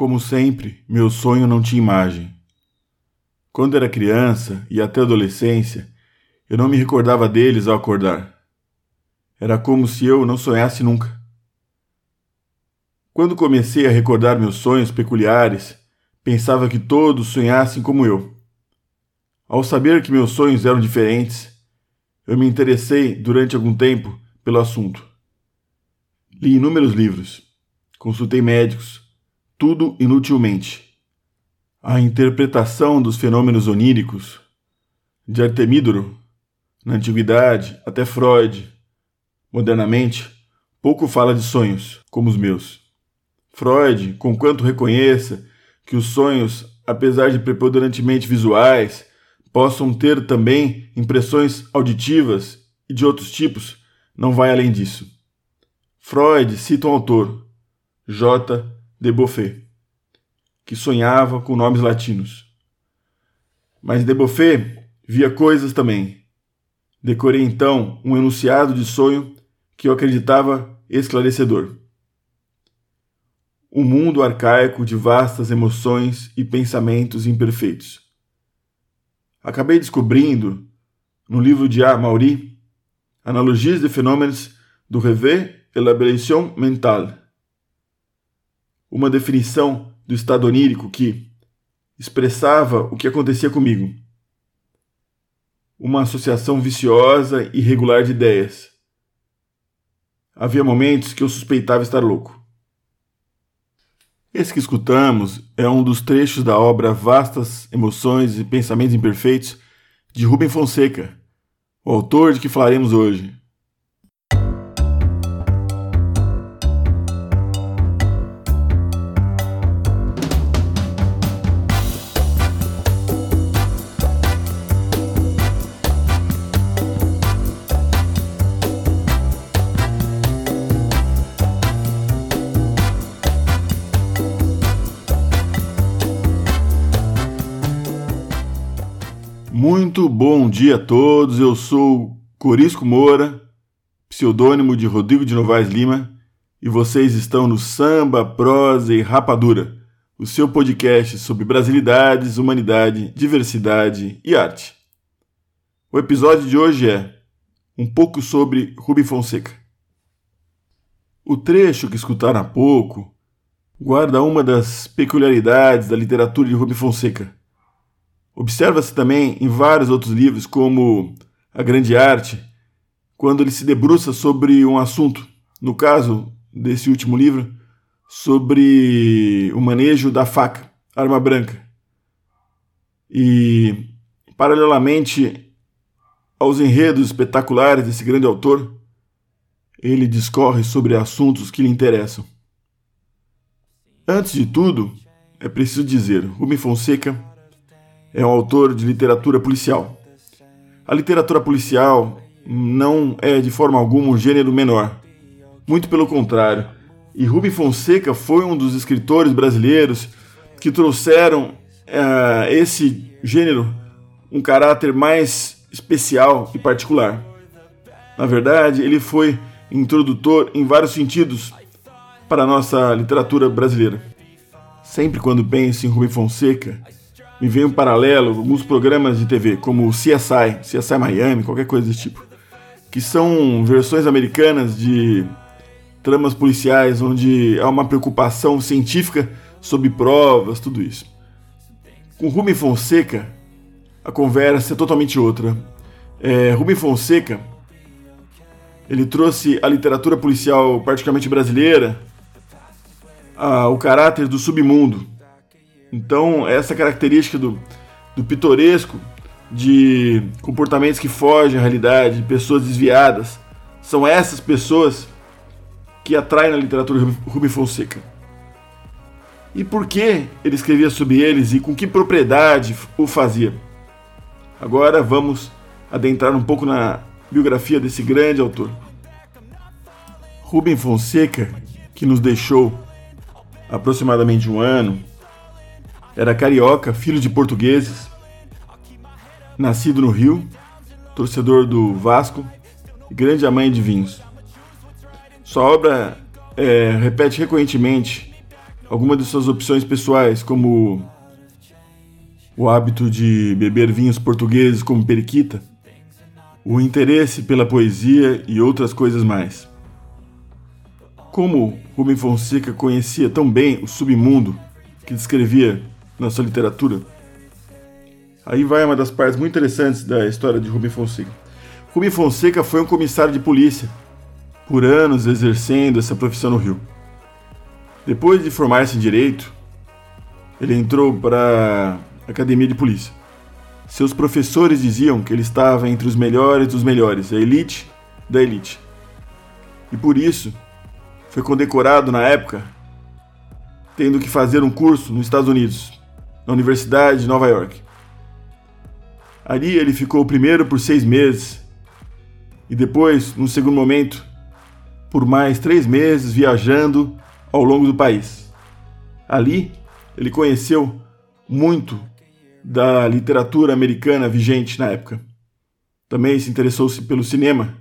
Como sempre, meu sonho não tinha imagem. Quando era criança e até adolescência, eu não me recordava deles ao acordar. Era como se eu não sonhasse nunca. Quando comecei a recordar meus sonhos peculiares, pensava que todos sonhassem como eu. Ao saber que meus sonhos eram diferentes, eu me interessei durante algum tempo pelo assunto. Li inúmeros livros, consultei médicos, tudo inutilmente. A interpretação dos fenômenos oníricos, de Artemídoro, na antiguidade, até Freud, modernamente, pouco fala de sonhos, como os meus. Freud, conquanto reconheça que os sonhos, apesar de preponderantemente visuais, possam ter também impressões auditivas e de outros tipos, não vai além disso. Freud cita um autor, J. de Beaufort, que sonhava com nomes latinos. Mas de Beaufort via coisas também. Decorei então um enunciado de sonho que eu acreditava esclarecedor. Um mundo arcaico de vastas emoções e pensamentos imperfeitos. Acabei descobrindo, no livro de A. Mauri, Analogias de Fenômenos do Revet et l'Aberration Mentale, uma definição do estado onírico que expressava o que acontecia comigo. Uma associação viciosa e irregular de ideias. Havia momentos que eu suspeitava estar louco. Esse que escutamos é um dos trechos da obra Vastas Emoções e Pensamentos Imperfeitos de Rubem Fonseca, o autor de que falaremos hoje. Muito bom dia a todos. Eu sou Corisco Moura, pseudônimo de Rodrigo de Novaes Lima, e vocês estão no Samba, Prosa e Rapadura, o seu podcast sobre brasilidades, humanidade, diversidade e arte. O episódio de hoje é um pouco sobre Rubem Fonseca. O trecho que escutaram há pouco guarda uma das peculiaridades da literatura de Rubem Fonseca Observa-se também em vários outros livros, como A Grande Arte, quando ele se debruça sobre um assunto, no caso desse último livro, sobre o manejo da faca, arma branca. E, paralelamente aos enredos espetaculares desse grande autor, ele discorre sobre assuntos que lhe interessam. Antes de tudo, é preciso dizer, Rubem Fonseca é um autor de literatura policial. A literatura policial não é de forma alguma um gênero menor. Muito pelo contrário. E Rubem Fonseca foi um dos escritores brasileiros que trouxeram uh, esse gênero um caráter mais especial e particular. Na verdade, ele foi introdutor em vários sentidos para a nossa literatura brasileira. Sempre quando penso em Rubem Fonseca, me vem um paralelo alguns programas de TV, como o CSI, CSI Miami, qualquer coisa desse tipo, que são versões americanas de tramas policiais onde há uma preocupação científica sobre provas, tudo isso. Com Rubem Fonseca, a conversa é totalmente outra. É, Rubem Fonseca, ele trouxe a literatura policial, particularmente brasileira, a, o caráter do submundo, então, essa característica do, do pitoresco, de comportamentos que fogem à realidade, de pessoas desviadas, são essas pessoas que atraem na literatura Rubem Fonseca. E por que ele escrevia sobre eles e com que propriedade o fazia? Agora vamos adentrar um pouco na biografia desse grande autor. Rubem Fonseca, que nos deixou aproximadamente um ano, era carioca, filho de portugueses, nascido no Rio, torcedor do Vasco e grande amante de vinhos. Sua obra é, repete recorrentemente algumas de suas opções pessoais, como o hábito de beber vinhos portugueses como periquita, o interesse pela poesia e outras coisas mais. Como Rubem Fonseca conhecia tão bem o submundo que descrevia na sua literatura, aí vai uma das partes muito interessantes da história de Rubem Fonseca. Rubem Fonseca foi um comissário de polícia, por anos exercendo essa profissão no Rio. Depois de formar-se em direito, ele entrou para a academia de polícia. Seus professores diziam que ele estava entre os melhores dos melhores, a elite da elite. E por isso, foi condecorado na época, tendo que fazer um curso nos Estados Unidos, na Universidade de Nova York. Ali ele ficou primeiro por seis meses e depois, num segundo momento, por mais três meses viajando ao longo do país. Ali ele conheceu muito da literatura americana vigente na época. Também se interessou-se pelo cinema.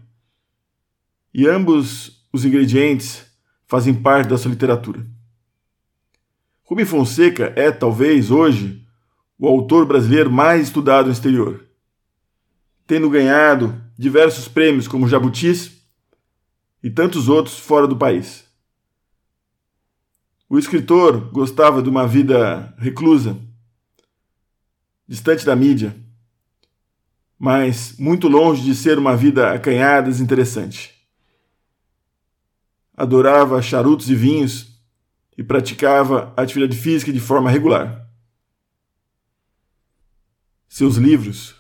E ambos os ingredientes fazem parte da sua literatura. Rubem Fonseca é, talvez, hoje, o autor brasileiro mais estudado no exterior, tendo ganhado diversos prêmios como Jabutis e tantos outros fora do país. O escritor gostava de uma vida reclusa, distante da mídia, mas muito longe de ser uma vida acanhada e desinteressante adorava charutos e vinhos e praticava atividade física de forma regular. Seus livros,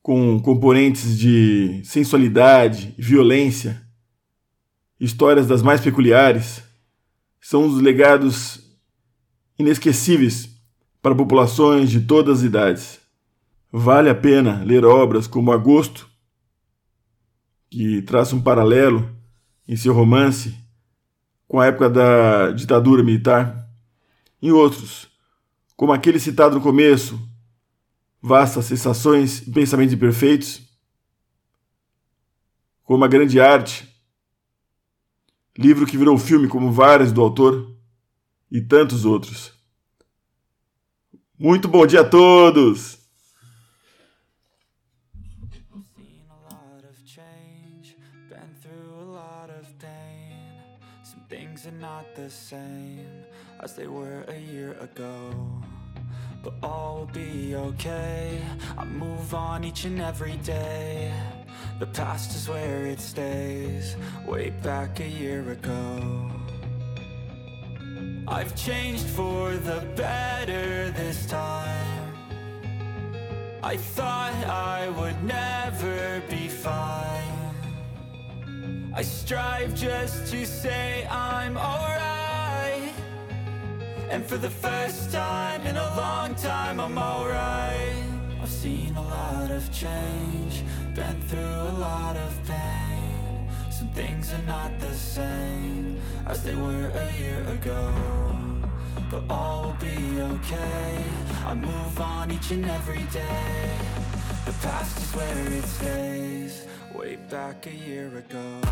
com componentes de sensualidade, violência, histórias das mais peculiares, são os legados inesquecíveis para populações de todas as idades. Vale a pena ler obras como Agosto, que traça um paralelo em seu romance com a época da ditadura militar, em outros, como aquele citado no começo, vastas sensações e pensamentos imperfeitos, como a grande arte, livro que virou filme como vários do autor e tantos outros. Muito bom dia a todos! The same as they were a year ago But all will be okay. I move on each and every day. The past is where it stays Way back a year ago. I've changed for the better this time. I thought I would never be I strive just to say I'm alright. And for the first time in a long time I'm alright. I've seen a lot of change Been through a lot of pain. Some things are not the same As they were a year ago But all will be okay. I move on each and every day The past is where it stays. Way back a year ago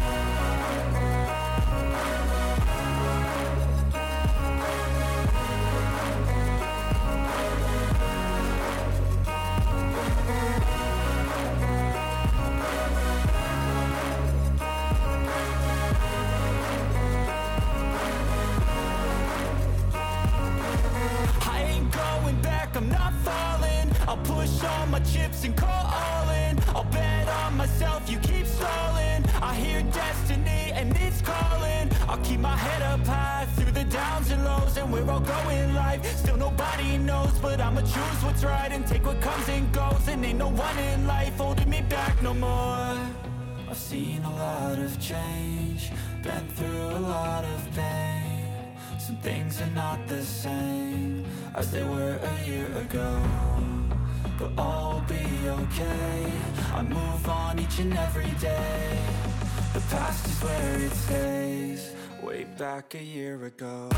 all my chips and call all in I'll bet on myself, you keep stalling. I hear destiny and it's calling. I'll keep my head up high through the downs and lows And we're all going life, still nobody knows But I'ma choose what's right and take what comes and goes. And ain't no one in life holding me back no more. I've seen a lot of change, been through a lot of pain. Some things are not the same as they were a year ago but all will be okay. I move on each and every day. The past is where it stays. Way back a year ago